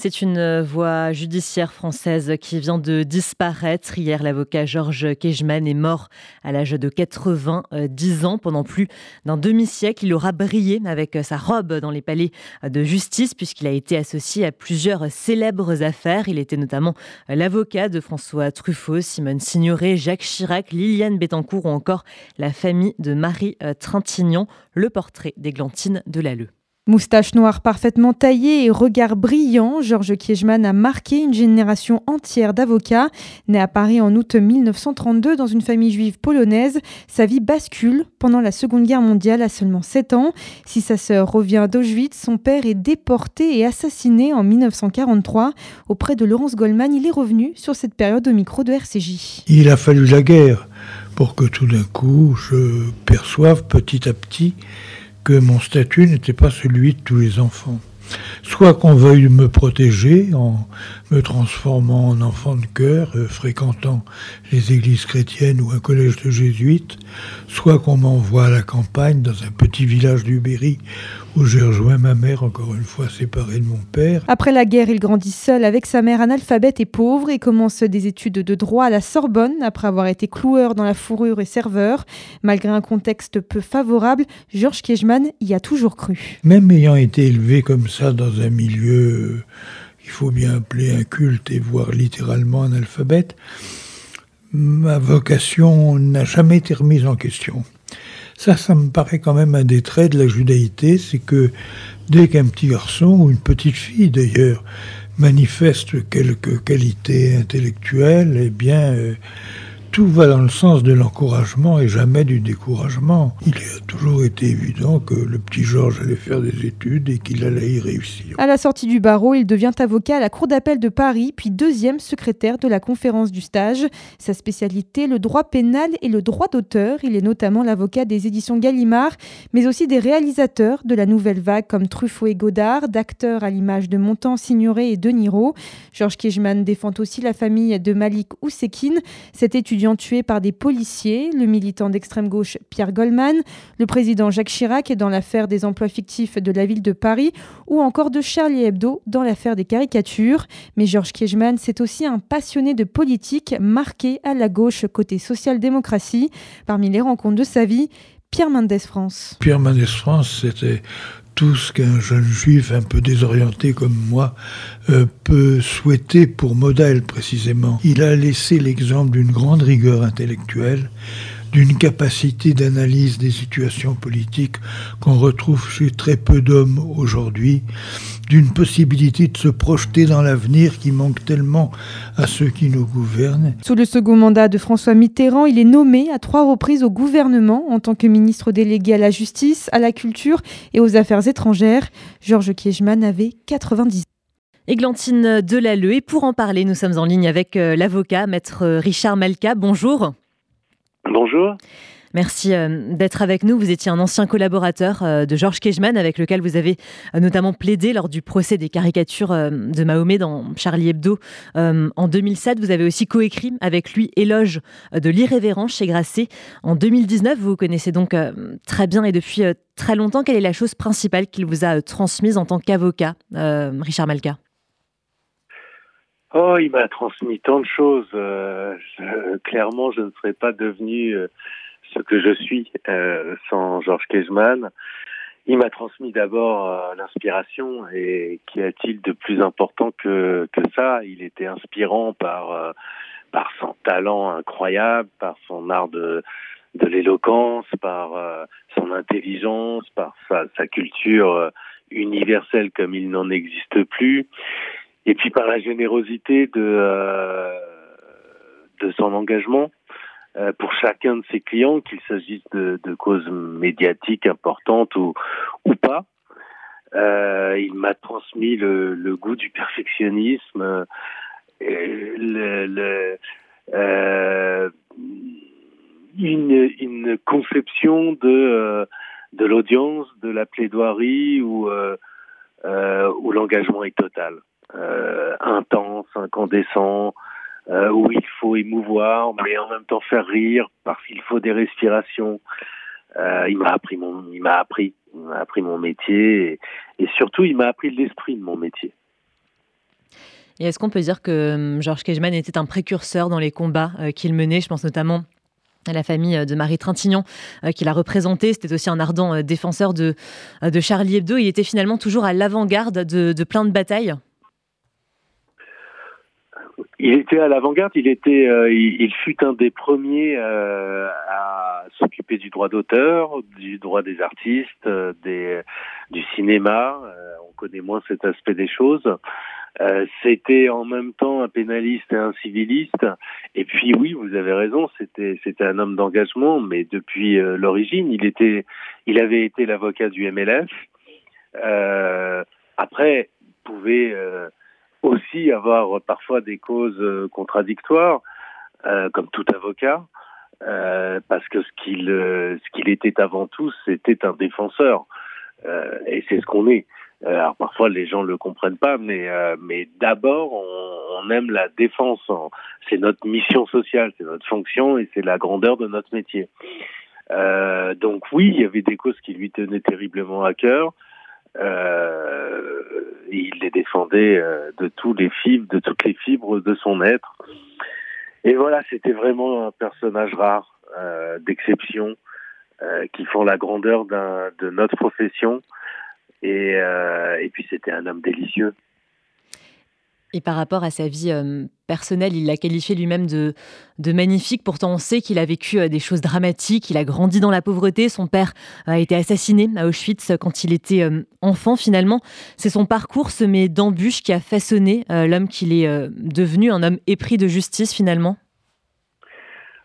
C'est une voie judiciaire française qui vient de disparaître. Hier, l'avocat Georges Kejman est mort à l'âge de 90 ans. Pendant plus d'un demi-siècle, il aura brillé avec sa robe dans les palais de justice puisqu'il a été associé à plusieurs célèbres affaires. Il était notamment l'avocat de François Truffaut, Simone Signoret, Jacques Chirac, Liliane Bettencourt ou encore la famille de Marie Trintignant. Le portrait d'Églantine Delalleux. Moustache noire parfaitement taillée et regard brillant, Georges Kiechman a marqué une génération entière d'avocats. Né à Paris en août 1932 dans une famille juive polonaise, sa vie bascule pendant la Seconde Guerre mondiale à seulement 7 ans. Si sa sœur revient d'Auschwitz, son père est déporté et assassiné en 1943. Auprès de Laurence Goldman, il est revenu sur cette période au micro de RCJ. Il a fallu la guerre pour que tout d'un coup je perçoive petit à petit mon statut n'était pas celui de tous les enfants. Soit qu'on veuille me protéger en me transformant en enfant de cœur, euh, fréquentant les églises chrétiennes ou un collège de jésuites, soit qu'on m'envoie à la campagne dans un petit village du Berry où j'ai rejoint ma mère, encore une fois séparée de mon père. Après la guerre, il grandit seul avec sa mère analphabète et pauvre et commence des études de droit à la Sorbonne après avoir été cloueur dans la fourrure et serveur. Malgré un contexte peu favorable, Georges Kiechman y a toujours cru. Même ayant été élevé comme ça dans un milieu qu'il faut bien appeler un culte et voire littéralement analphabète, ma vocation n'a jamais été remise en question. Ça, ça me paraît quand même un des traits de la judaïté, c'est que dès qu'un petit garçon, ou une petite fille d'ailleurs, manifeste quelques qualités intellectuelles, eh bien, euh, tout va dans le sens de l'encouragement et jamais du découragement. Il a toujours été évident que le petit Georges allait faire des études et qu'il allait y réussir. À la sortie du barreau, il devient avocat à la Cour d'appel de Paris, puis deuxième secrétaire de la conférence du stage. Sa spécialité, le droit pénal et le droit d'auteur. Il est notamment l'avocat des éditions Gallimard, mais aussi des réalisateurs de la nouvelle vague comme Truffaut et Godard, d'acteurs à l'image de Montand, Signoret et De Niro. Georges Kijman défend aussi la famille de Malik Oussekine. Cette tué par des policiers, le militant d'extrême gauche Pierre Goldman, le président Jacques Chirac dans l'affaire des emplois fictifs de la ville de Paris, ou encore de Charlie Hebdo dans l'affaire des caricatures. Mais Georges Kiechman, c'est aussi un passionné de politique marqué à la gauche côté social-démocratie. Parmi les rencontres de sa vie, Pierre Mendès France. Pierre Mendès France, c'était tout ce qu'un jeune juif un peu désorienté comme moi euh, peut souhaiter pour modèle précisément. Il a laissé l'exemple d'une grande rigueur intellectuelle, d'une capacité d'analyse des situations politiques qu'on retrouve chez très peu d'hommes aujourd'hui, d'une possibilité de se projeter dans l'avenir qui manque tellement à ceux qui nous gouvernent. Sous le second mandat de François Mitterrand, il est nommé à trois reprises au gouvernement en tant que ministre délégué à la justice, à la culture et aux affaires étrangères. Georges Kiechman avait 90 ans. Églantine Delalleux. Et pour en parler, nous sommes en ligne avec euh, l'avocat, maître Richard Malka. Bonjour. Bonjour. Merci euh, d'être avec nous. Vous étiez un ancien collaborateur euh, de Georges Kejman, avec lequel vous avez euh, notamment plaidé lors du procès des caricatures de Mahomet dans Charlie Hebdo en 2007. Vous avez aussi coécrit avec lui Éloge de l'irrévérence chez Grasset en 2019. Vous vous connaissez donc très bien et depuis très longtemps. Quelle est la chose principale qu'il vous a transmise en tant qu'avocat, Richard Malka? Oh, il m'a transmis tant de choses. clairement, je ne serais pas devenu ce que je suis euh, sans Georges Kezman. Il m'a transmis d'abord euh, l'inspiration et qu'y a-t-il de plus important que, que ça? Il était inspirant par, euh, par son talent incroyable, par son art de, de l'éloquence, par son intelligence, par sa, sa culture universelle comme il n'en existe plus, et puis par la générosité de, de son engagement euh, pour chacun de ses clients, qu'il s'agisse de, causes médiatiques importantes ou, pas. Euh, il m'a transmis le, goût du perfectionnisme, euh, une, conception de, euh, l'audience, de la plaidoirie euh, où l'engagement est total, intense, incandescent, euh, où il faut émouvoir, mais en même temps faire rire, parce qu'il faut des respirations. Euh, il m'a appris mon, il m'a appris, m'a appris mon métier, et, surtout il m'a appris l'esprit de mon métier. Et est-ce qu'on peut dire que Georges Kejman était un précurseur dans les combats qu'il menait? Je pense notamment à la famille de Marie Trintignant qu'il a représenté. C'était aussi un ardent défenseur de, Charlie Hebdo. Il était finalement toujours à l'avant-garde de, de plein de batailles. Il était à l'avant-garde, il était, euh, il, fut un des premiers euh, à s'occuper du droit d'auteur, du droit des artistes, euh, des, du cinéma. on connaît moins cet aspect des choses. c'était en même temps un pénaliste et un civiliste. Et puis oui, vous avez raison, c'était c'était un homme d'engagement, mais depuis l'origine, il était, il avait été l'avocat du MLF. après, pouvait aussi avoir parfois des causes euh, contradictoires, euh, comme tout avocat, euh, parce que ce qu'il ce qu'il était avant tout, c'était un défenseur, et c'est ce qu'on est. Alors parfois les gens le comprennent pas, mais mais d'abord on, aime la défense. C'est notre mission sociale, c'est notre fonction et c'est la grandeur de notre métier. Euh, donc oui, il y avait des causes qui lui tenaient terriblement à cœur. Euh, il les défendait euh, de tous les fibres, de toutes les fibres de son être. Et voilà, c'était vraiment un personnage rare, euh, d'exception, qui font la grandeur de notre profession. Et puis c'était un homme délicieux. Et par rapport à sa vie euh, personnelle, il l'a qualifié lui-même de, magnifique. Pourtant, on sait qu'il a vécu euh, des choses dramatiques. Il a grandi dans la pauvreté. Son père a été assassiné à Auschwitz quand il était euh, enfant. Finalement, c'est son parcours semé d'embûches qui a façonné l'homme qu'il est devenu, un homme épris de justice finalement.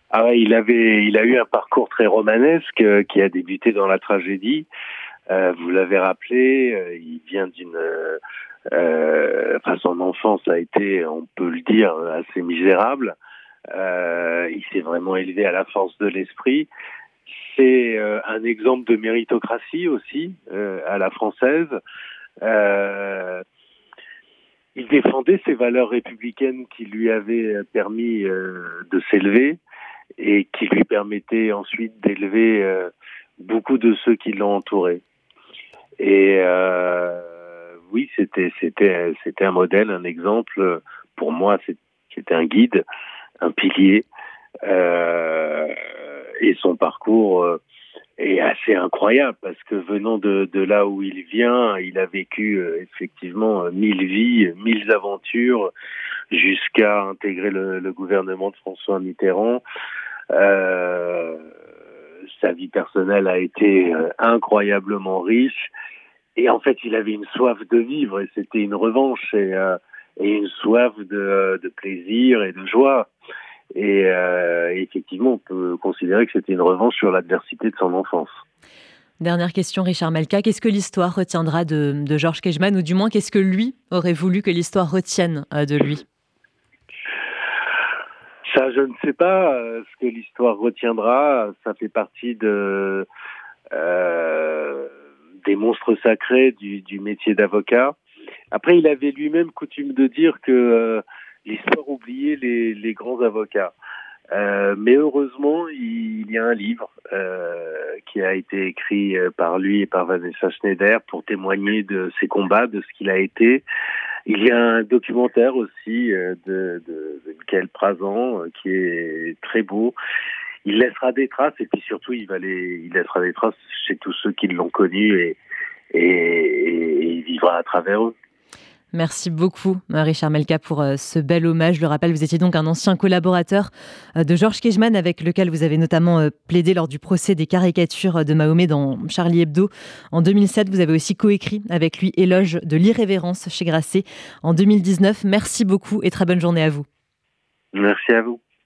Ah il avait, il a eu un parcours très romanesque qui a débuté dans la tragédie. vous l'avez rappelé, il vient d'une euh, enfin, son enfance a été, on peut le dire, assez misérable. Euh, il s'est vraiment élevé à la force de l'esprit. C'est euh, un exemple de méritocratie aussi euh, à la française. Euh, il défendait ces valeurs républicaines qui lui avaient permis de s'élever et qui lui permettaient ensuite d'élever beaucoup de ceux qui l'ont entouré. Et euh, oui, c'était un modèle, un exemple. Pour moi, c'était un guide, un pilier, euh, et son parcours euh, est assez incroyable parce que venant de, là où il vient, il a vécu euh, effectivement mille vies, mille aventures, jusqu'à intégrer le, gouvernement de François Mitterrand. Sa vie personnelle a été incroyablement riche et en fait, il avait une soif de vivre et c'était une revanche et, euh, et une soif de, de, plaisir et de joie. Et euh, effectivement, on peut considérer que c'était une revanche sur l'adversité de son enfance. Dernière question, Richard Malka. Qu'est-ce que l'histoire retiendra de, de Georges Kejman, ou du moins qu'est-ce que lui aurait voulu que l'histoire retienne euh, de lui? Ça, je ne sais pas ce que l'histoire retiendra. Ça fait partie de. Euh, des monstres sacrés du, du métier d'avocat. Après, il avait lui-même coutume de dire que euh, l'histoire oubliait les, les, grands avocats. Euh, mais heureusement, il, y a un livre euh, qui a été écrit euh, par lui et par Vanessa Schneider pour témoigner de ses combats, de ce qu'il a été. Il y a un documentaire aussi euh, de, de, de Michael Prazan qui est très beau il laissera des traces et puis surtout il va les, il laissera des traces chez tous ceux qui l'ont connu et, et, il vivra à travers eux. Merci beaucoup, Richard Melka, pour euh, ce bel hommage. Je le rappelle, vous étiez donc un ancien collaborateur euh, de Georges Kejman, avec lequel vous avez notamment euh, plaidé lors du procès des caricatures de Mahomet dans Charlie Hebdo. En 2007, vous avez aussi coécrit avec lui Éloge de l'irrévérence chez Grasset. En 2019, merci beaucoup et très bonne journée à vous. Merci à vous.